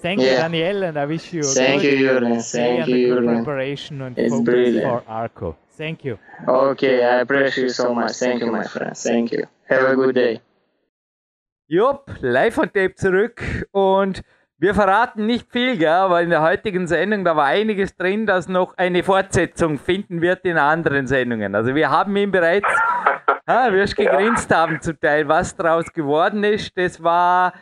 Thank you, Yeah. Daniel, and I wish you a Thank good you, Jurgen. day Thank you, good Jurgen. preparation and It's focus brilliant. for Arco. Thank you. Okay, I appreciate you so much. Thank you, my friend. Thank you. Have a good day. Jupp, live on Tape zurück und wir verraten nicht viel, gell, aber in der heutigen Sendung, da war einiges drin, das noch eine Fortsetzung finden wird in anderen Sendungen. Also wir haben ihn bereits, <laughs> ah, wirst gegrinst haben zum Teil, was daraus geworden ist, das war,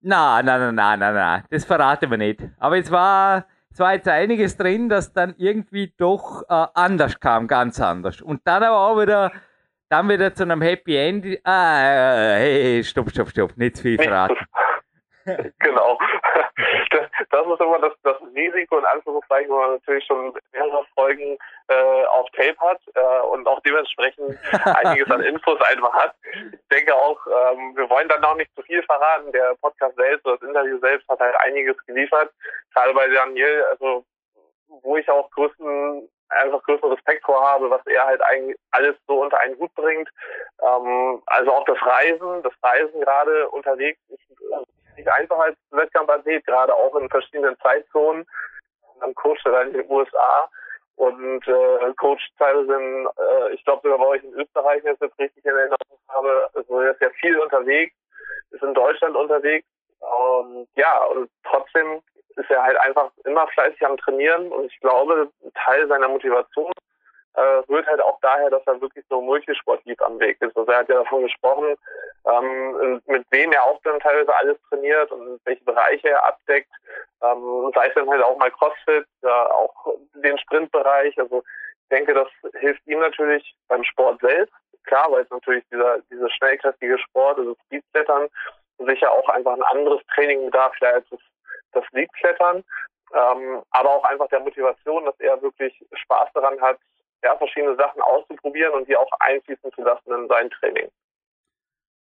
na, na, na, na, na, na, das verraten wir nicht. Aber es war, es war jetzt einiges drin, das dann irgendwie doch äh, anders kam, ganz anders. Und dann aber auch wieder, dann wieder zu einem Happy End. Ah, hey, stopp, stopp, stopp, nicht zu viel verraten. Genau. <laughs> Das, das, ist immer das, das Risiko in Anführungszeichen, wo man natürlich schon mehrere Folgen äh, auf Tape hat äh, und auch dementsprechend <laughs> einiges an Infos einfach hat. Ich denke auch, ähm, wir wollen dann noch nicht zu viel verraten. Der Podcast selbst oder das Interview selbst hat halt einiges geliefert. Gerade bei Daniel, also wo ich auch größten einfach größten Respekt vor habe, was er halt eigentlich alles so unter einen Hut bringt. Ähm, also auch das Reisen, das Reisen gerade unterwegs ist nicht einfach als Wettkampfathlet, gerade auch in verschiedenen Zeitzonen. Dann coacht er dann in den USA und äh, coacht teilweise in, äh, ich glaube sogar bei euch in Österreich, wenn ich das richtig in Erinnerung habe. Also er ist ja viel unterwegs, ist in Deutschland unterwegs und ja, und trotzdem ist er halt einfach immer fleißig am Trainieren und ich glaube, Teil seiner Motivation äh, rührt halt auch daher, dass er wirklich so multisportiv am Weg ist. Also er hat ja davon gesprochen, ähm, mit wem er auch dann teilweise alles trainiert und welche Bereiche er abdeckt. Ähm, sei es dann halt auch mal CrossFit, ja, auch den Sprintbereich. Also ich denke, das hilft ihm natürlich beim Sport selbst. Klar, weil es natürlich dieser, dieser schnellkräftige Sport, also Speedklettern, sicher auch einfach ein anderes Training bedarf, als das das Liegklettern, ähm, aber auch einfach der Motivation, dass er wirklich Spaß daran hat, ja, verschiedene Sachen auszuprobieren und die auch einfließen zu lassen in sein Training.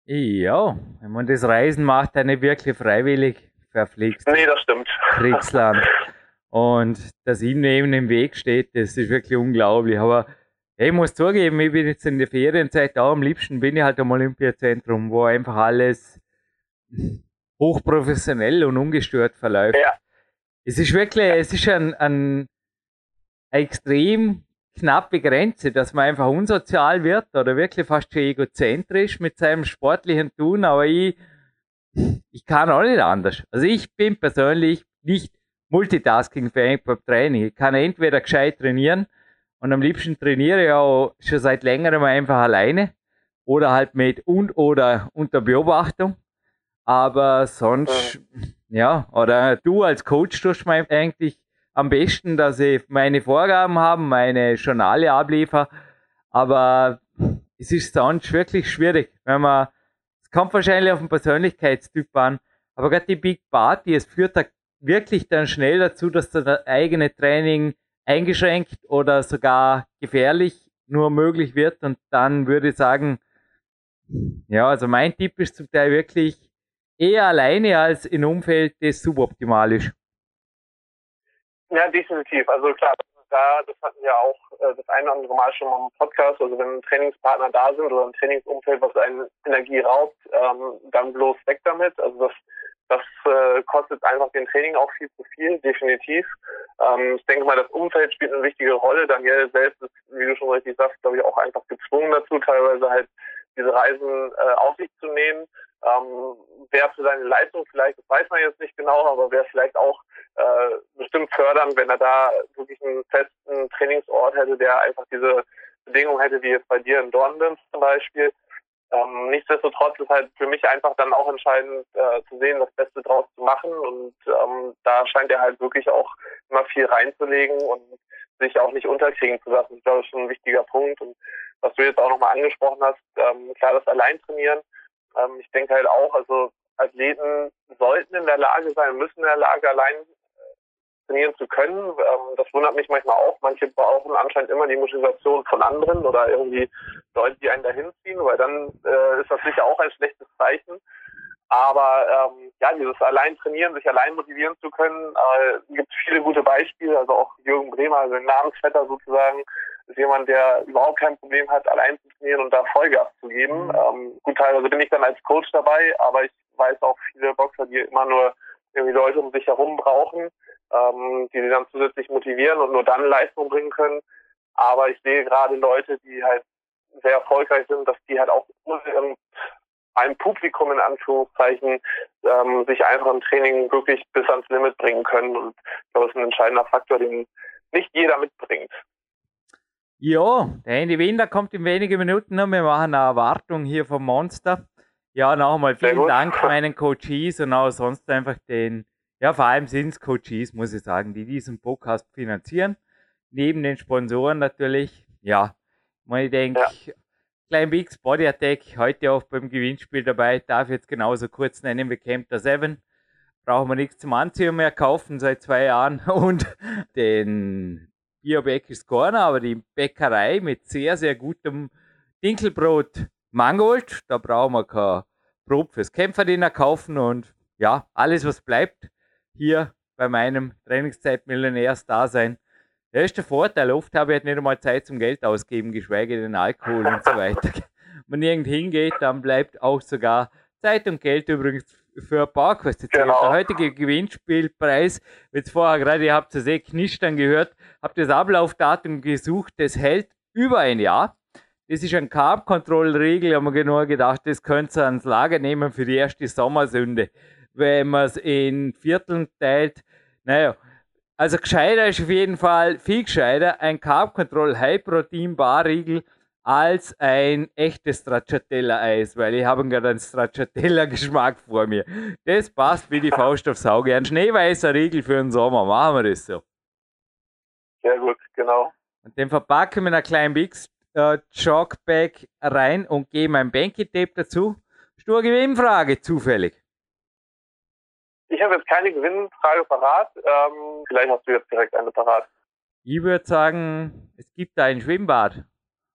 Ja, wenn man das Reisen macht, dann nicht wirklich freiwillig verpflichtet. Nee, das stimmt. Kriegsland. Und dass ihm neben dem Weg steht, das ist wirklich unglaublich. Aber ich muss zugeben, ich bin jetzt in der Ferienzeit da, am liebsten bin ich halt am Olympiazentrum, wo einfach alles hochprofessionell und ungestört verläuft. Ja. Es ist wirklich, es ist ein, ein, eine extrem knappe Grenze, dass man einfach unsozial wird oder wirklich fast schon egozentrisch mit seinem sportlichen Tun, aber ich, ich kann auch nicht anders. Also ich bin persönlich nicht multitaskingfähig beim Training. Ich kann entweder gescheit trainieren und am liebsten trainiere ich auch schon seit längerem einfach alleine oder halt mit und oder unter Beobachtung. Aber sonst, ja, oder du als Coach tust mir eigentlich am besten, dass ich meine Vorgaben habe, meine Journale abliefere. Aber es ist sonst wirklich schwierig, wenn man, es kommt wahrscheinlich auf den Persönlichkeitstyp an, aber gerade die Big Party, es führt da wirklich dann schnell dazu, dass das eigene Training eingeschränkt oder sogar gefährlich nur möglich wird und dann würde ich sagen, ja, also mein Tipp ist zum Teil wirklich eher alleine als in Umfeld, das suboptimal ist. Ja, definitiv. Also klar, da, das hatten wir auch äh, das eine oder andere Mal schon mal im Podcast. Also wenn Trainingspartner da sind oder ein Trainingsumfeld, was einen Energie raubt, ähm, dann bloß weg damit. Also das, das äh, kostet einfach den Training auch viel zu viel, definitiv. Ähm, ich denke mal, das Umfeld spielt eine wichtige Rolle. Daniel selbst ist, wie du schon richtig sagst, glaube ich, auch einfach gezwungen dazu, teilweise halt diese Reisen äh, auf sich zu nehmen. Ähm, wer für seine Leistung vielleicht, das weiß man jetzt nicht genau, aber wäre vielleicht auch äh, bestimmt fördernd, wenn er da wirklich einen festen Trainingsort hätte, der einfach diese Bedingungen hätte, wie jetzt bei dir in Dornbirn zum Beispiel. Ähm, nichtsdestotrotz ist halt für mich einfach dann auch entscheidend äh, zu sehen, das Beste draus zu machen und ähm, da scheint er halt wirklich auch immer viel reinzulegen und sich auch nicht unterkriegen zu lassen. Ich glaube, das ist schon ein wichtiger Punkt und was du jetzt auch nochmal angesprochen hast, ähm, klar, das Alleintrainieren, ähm, ich denke halt auch, also Athleten sollten in der Lage sein, müssen in der Lage allein äh, trainieren zu können. Ähm, das wundert mich manchmal auch. Manche brauchen anscheinend immer die Motivation von anderen oder irgendwie Leute, die einen dahin ziehen, weil dann äh, ist das sicher auch ein schlechtes Zeichen. Aber ähm, ja, dieses allein trainieren, sich allein motivieren zu können, äh, gibt viele gute Beispiele. Also auch Jürgen Bremer, also ein Namensvetter sozusagen, ist jemand, der überhaupt kein Problem hat, allein zu trainieren und da Vollgas zu geben. Mhm. Ähm, gut, teilweise bin ich dann als Coach dabei, aber ich weiß auch viele Boxer, die immer nur irgendwie Leute um sich herum brauchen, ähm, die sie dann zusätzlich motivieren und nur dann Leistung bringen können. Aber ich sehe gerade Leute, die halt sehr erfolgreich sind, dass die halt auch einem Publikum in Anführungszeichen ähm, sich einfach im Training wirklich bis ans Limit bringen können. Und ich glaube, das ist ein entscheidender Faktor, den nicht jeder mitbringt. Ja, der Andy Winder kommt in wenigen Minuten noch. Wir machen eine Erwartung hier vom Monster. Ja, noch einmal vielen Dank <laughs> meinen Coaches und auch sonst einfach den, ja, vor allem sind es Coaches, muss ich sagen, die diesen Podcast finanzieren. Neben den Sponsoren natürlich. Ja, ich denke, ja. Klein Bix Body Attack heute auch beim Gewinnspiel dabei. Darf jetzt genauso kurz nennen wie Camp der Seven. brauchen wir nichts zum Anziehen mehr kaufen seit zwei Jahren <laughs> und den Biobäckers Corner, aber die Bäckerei mit sehr, sehr gutem Dinkelbrot Mangold. Da brauchen wir kein Brot fürs Kämpferdiener kaufen und ja, alles, was bleibt hier bei meinem Trainingszeit-Millionärs-Dasein. Der ist der Vorteil. Oft habe ich halt nicht einmal Zeit zum Geld ausgeben, geschweige denn Alkohol und so weiter. <laughs> Wenn irgend hingeht, dann bleibt auch sogar Zeit und Geld übrigens für ein Parkquest. Genau. Der heutige Gewinnspielpreis, jetzt vorher gerade, ihr habt es eh knistern gehört, habt das Ablaufdatum gesucht, das hält über ein Jahr. Das ist ein Carb-Control-Regel, haben wir genau gedacht, das könnt ihr ans Lager nehmen für die erste Sommersünde. Wenn man es in Vierteln teilt, naja, also gescheiter ist auf jeden Fall, viel gescheiter, ein Carb Control High Protein Bar Riegel als ein echtes Stracciatella-Eis, weil ich habe gerade einen Stracciatella-Geschmack vor mir. Das passt wie die Faust aufs Auge. Ein schneeweißer Riegel für den Sommer, machen wir das so. Sehr gut, genau. Und den verpacken wir in einen kleinen Bix äh, Jogbag rein und geben ein Banky-Tape dazu. Stur Gewinnfrage, zufällig. Ich habe jetzt keine Gewinnfrage parat. Ähm, vielleicht hast du jetzt direkt eine parat. Ich würde sagen, es gibt da ein Schwimmbad,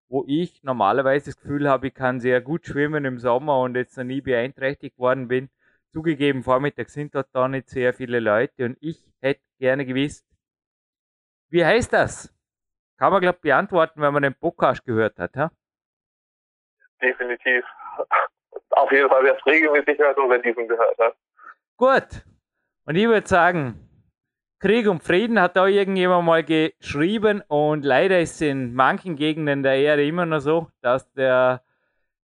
wo ich normalerweise das Gefühl habe, ich kann sehr gut schwimmen im Sommer und jetzt noch nie beeinträchtigt worden bin. Zugegeben, vormittags sind dort da nicht sehr viele Leute und ich hätte gerne gewusst, wie heißt das? Kann man, glaube ich, beantworten, wenn man den Podcast gehört hat, ha? Definitiv. <laughs> Auf jeden Fall, wer es regelmäßig hört und wer diesen gehört hat. Gut. Und ich würde sagen, Krieg und Frieden hat da irgendjemand mal geschrieben und leider ist es in manchen Gegenden der Erde immer noch so, dass der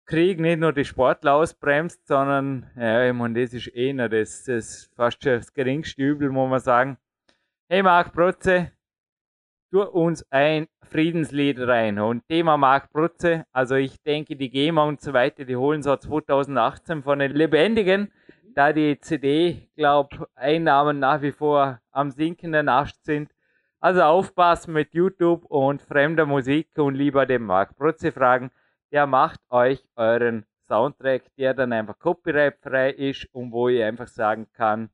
Krieg nicht nur die Sportler ausbremst, sondern, ja, ich meine, das ist eh noch das, das fast schon das geringste Übel, muss man sagen. Hey Marc Protze, tu uns ein Friedenslied rein. Und Thema Marc Protze, also ich denke, die GEMA und so weiter, die holen so 2018 von den Lebendigen da die CD, glaube Einnahmen nach wie vor am sinkenden Ast sind. Also aufpassen mit YouTube und fremder Musik und lieber den Marc Protze fragen. Der macht euch euren Soundtrack, der dann einfach copyrightfrei ist und wo ihr einfach sagen kann,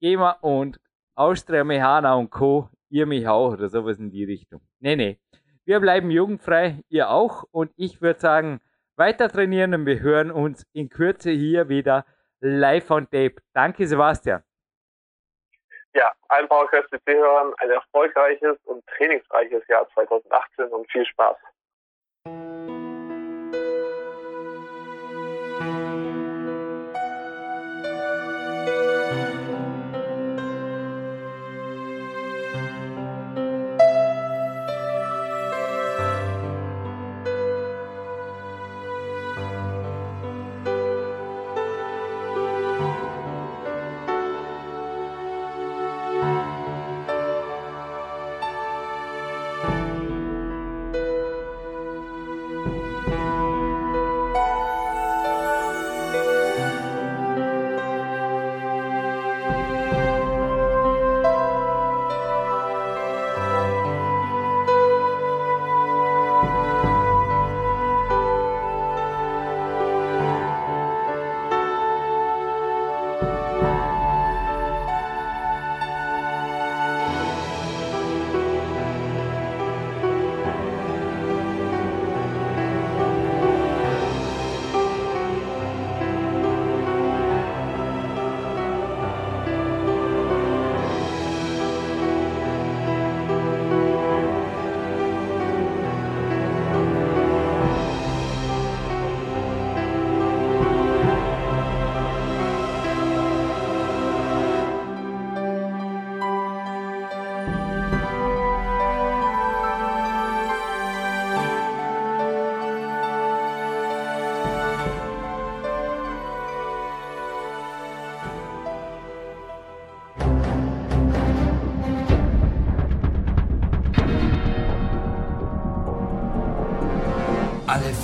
GEMA und Austria Mehana und Co., ihr mich auch oder sowas in die Richtung. Nee, nee. Wir bleiben jugendfrei, ihr auch und ich würde sagen, weiter trainieren und wir hören uns in Kürze hier wieder live on tape. Danke, Sebastian. Ja, allen PowerQuest CC-Hörern ein erfolgreiches und trainingsreiches Jahr 2018 und viel Spaß.